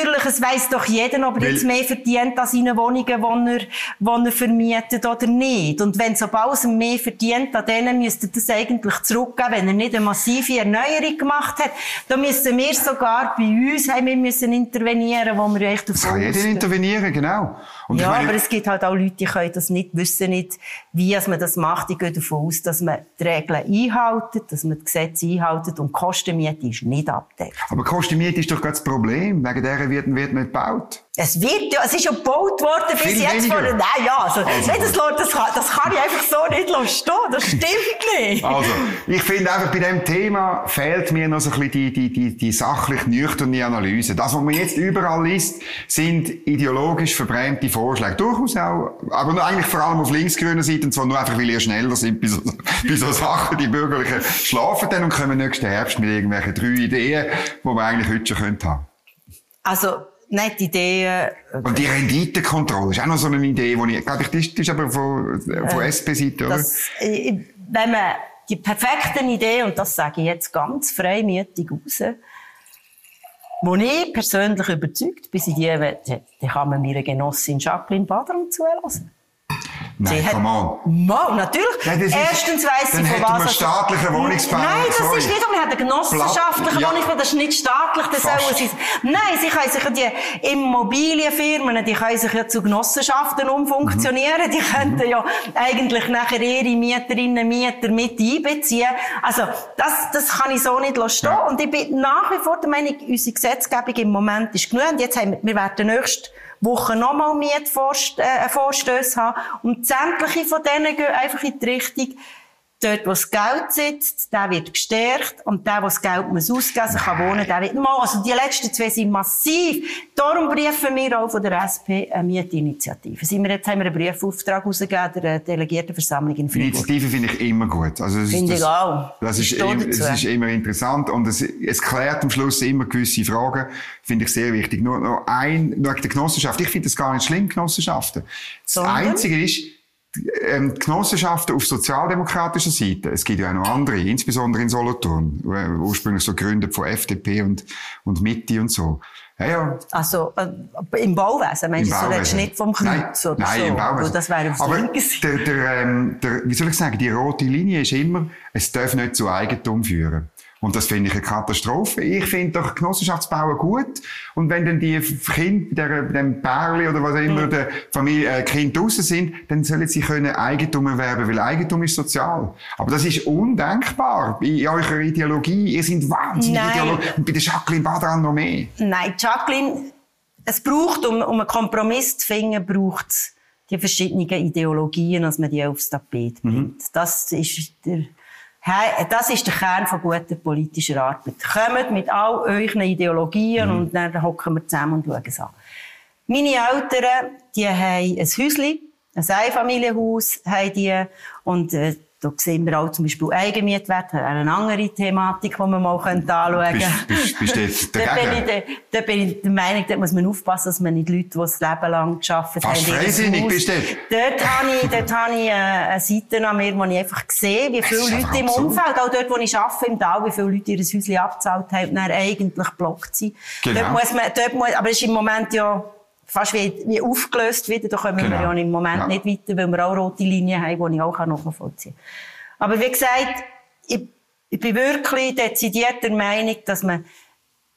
natürlich, es weiss doch jeder, ob er jetzt mehr verdient an seinen Wohnungen, die er, die er vermietet oder nicht. Und wenn sobald er mehr verdient, an denen müsste das eigentlich zurückgeben, wenn er nicht eine massive Erneuerung gemacht hat. Da müssen wir sogar bei uns haben wir müssen intervenieren, wo wir echt Das kann jeder intervenieren, genau. Und ja, meine, aber es gibt halt auch Leute, die können das nicht, wissen nicht, wie man das macht. Ich gehe davon aus, dass man die Regeln einhält, dass man die Gesetze einhält und die Kostenmiete ist nicht abdeckt. Aber die Kostenmiete ist doch gerade das Problem. Wegen der wird, wird nicht gebaut. Es wird ja, es ist ja gebaut worden bis Viel jetzt weniger. vor, nein, ja, also, Also nein, das, das, kann, das kann ich einfach so nicht stehen, das stimmt nicht. Also, ich finde einfach, bei dem Thema fehlt mir noch so ein bisschen die, die, die, die sachlich nüchterne Analyse. Das, was man jetzt überall liest, sind ideologisch verbrämte Vorschläge. Durchaus auch, aber nur eigentlich vor allem auf linksgrüner Seite, und zwar nur einfach, weil ihr schneller sind bei so, bei so Sachen. Die Bürgerlichen schlafen dann und kommen nächsten Herbst mit irgendwelchen drei Ideen, die man eigentlich heute schon könnte haben. Nette Ideen, Und die Renditekontrolle ist auch noch so eine Idee, die ich, glaube ich, das ist aber von, von SP-Seite, oder? das, äh, wenn man die perfekten Ideen, und das sage ich jetzt ganz freimütig raus, wo ich persönlich überzeugt bin, sind die, dann kann man meiner Genossin Jacqueline Badram zulassen. Nein, Sie hat- come on. Mal, natürlich. Nein, Erstens weiss sie, dann von was... es- staatlichen Wohnungsbau, Nein, das sorry. ist nicht, wir haben einen genossenschaftlichen Platt- ja. Wohnungsbau, das ist nicht staatlich, das sollen sie... Nein, sie können sich ja die Immobilienfirmen, die können sich ja zu Genossenschaften umfunktionieren, die könnten ja eigentlich nachher ihre Mieterinnen und Mieter mit einbeziehen. Also, das, das kann ich so nicht stehen. Ja. Und ich bin nach wie vor der Meinung, unsere Gesetzgebung im Moment ist genug. Und jetzt haben wir, wir werden nächste Woche nochmal Mietvorstöße äh, haben. Und sämtliche von denen gehen einfach in die Richtung, dort, wo das Geld sitzt, der wird gestärkt. Und der, wo das Geld muss ausgeben muss, kann wohnen, der wird mal. Also die letzten zwei sind massiv. Darum briefen wir auch von der SP eine Mietinitiative. Sind wir jetzt haben wir einen Briefauftrag rausgegeben der Delegiertenversammlung in Freiburg. Initiative finde ich immer gut. Also das, Finde ich auch. Das ist, es dazu. ist immer interessant und es, es klärt am Schluss immer gewisse Fragen. Finde ich sehr wichtig. Nur noch ein, nur wegen der Genossenschaft. Ich finde das gar nicht schlimm, Genossenschaften. Das Sondern? Einzige ist, ähm, Genossenschaften auf sozialdemokratischer Seite, es gibt ja auch noch andere, insbesondere in Solothurn, äh, ursprünglich so gegründet von FDP und, und Mitte und so. Ja, ja, Also, äh, im Bauwesen, meinst du, Im du Bauwesen. nicht vom Kreuz nein, oder nein, so? im Bauwesen. Das wäre Aber der, der, ähm, der, wie soll ich sagen, die rote Linie ist immer, es darf nicht zu Eigentum führen. Und das finde ich eine Katastrophe. Ich finde doch Genossenschaftsbauen gut. Und wenn dann die Kinder, der, dem Pärli oder was immer, der Familie, äh, Kind draussen sind, dann sollen sie können Eigentum erwerben, weil Eigentum ist sozial. Aber das ist undenkbar in eurer Ideologie. Ihr seid wahnsinnig ideologisch. Und bei der Jacqueline Badran noch mehr. Nein, Jacqueline, es braucht, um, um einen Kompromiss zu finden, braucht es die verschiedenen Ideologien, dass man die aufs Tapet Mhm. bringt. Das ist der, Hei- das ist der Kern von guter politischer Arbeit. Kommt mit all euren Ideologien Mhm. und dann hocken wir zusammen und schauen es an. Meine Eltern, die haben ein Häuschen, ein Einfamilienhaus, haben die, und, äh, da sehen wir auch zum Beispiel Eigenmietwert, eine andere Thematik, die man mal anschauen könnte. Bist, bist, bist du Da bin, ich der, da bin ich der Meinung, da muss man aufpassen, dass man nicht Leute, die das Leben lang gearbeitet Fast haben. ihrem freisinnig bist du. Dort habe ich, dort habe ich äh, eine Seite an mir, wo ich einfach sehe, wie viele Leute im absurd. Umfeld, auch dort, wo ich arbeite, im Tal, wie viele Leute ihr Häuschen abgezahlt haben und dann eigentlich geblockt sind. Genau. Dort muss man, dort muss, aber es ist im Moment ja fast wie, wie aufgelöst wieder. Da kommen Genau. wir ja im Moment Ja. nicht weiter, weil wir auch rote Linien haben, die ich auch nachvollziehen kann. Aber wie gesagt, ich, ich bin wirklich dezidiert der Meinung, dass man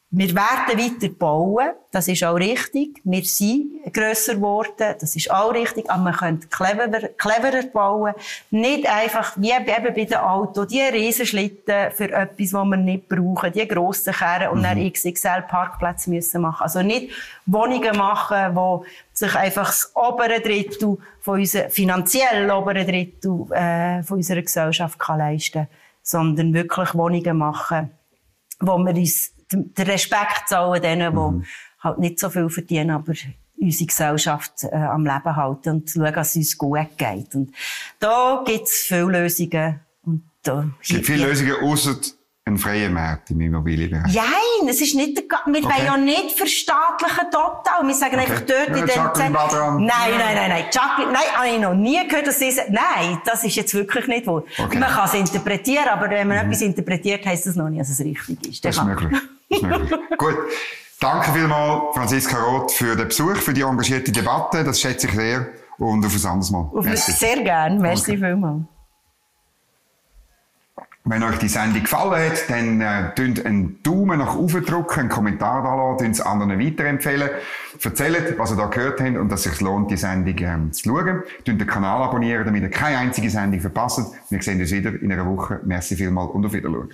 wir werden weiter bauen. Das ist auch richtig. Wir sind grösser geworden. Das ist auch richtig. Aber man könnte cleverer, cleverer bauen. Nicht einfach, wie eben bei den Autos, die Riesenschlitten für etwas, was wir nicht brauchen. Die grossen Kerren und dann XXL Parkplätze müssen machen. Also nicht Wohnungen machen, wo sich einfach das obere Drittel von unserer, finanziell obere Drittel, äh, von unserer Gesellschaft kann leisten. Sondern wirklich Wohnungen machen, wo wir uns den Respekt zahlen denen, die halt nicht so viel verdienen, aber unsere Gesellschaft äh, am Leben halten und schauen, dass es uns gut geht. Und da gibt es viele Lösungen. Und da, Es gibt viele Lösungen, außer einen freien Markt im Immobilienbereich. Nein, es ist nicht wir Okay. wollen ja nicht verstaatlichen total. Wir sagen einfach dort Ja, in dem Badran. Nein, nein, nein, nein. Jacqueline, nein, habe ich noch nie gehört, dass sie sagen, nein, das ist jetzt wirklich nicht wahr. Okay. Mhm. Man kann es interpretieren, aber wenn man etwas interpretiert, heisst das noch nicht, dass es richtig ist. Das ist möglich. Das ist möglich. Gut. Danke vielmals, Franziska Roth, für den Besuch, für die engagierte Debatte. Das schätze ich sehr. Und auf ein anderes Mal. Auf Merci. Sehr gern. Merci Danke. vielmals. Wenn euch die Sendung gefallen hat, dann äh, drückt einen Daumen nach oben drücken, einen Kommentar da lassen, es anderen weiterempfehlen. Erzählt, was ihr da gehört habt und dass es sich lohnt, die Sendung ähm, zu schauen. Drückt den Kanal abonnieren, damit ihr keine einzige Sendung verpasst. Wir sehen uns wieder in einer Woche. Merci vielmals und auf Wiedersehen.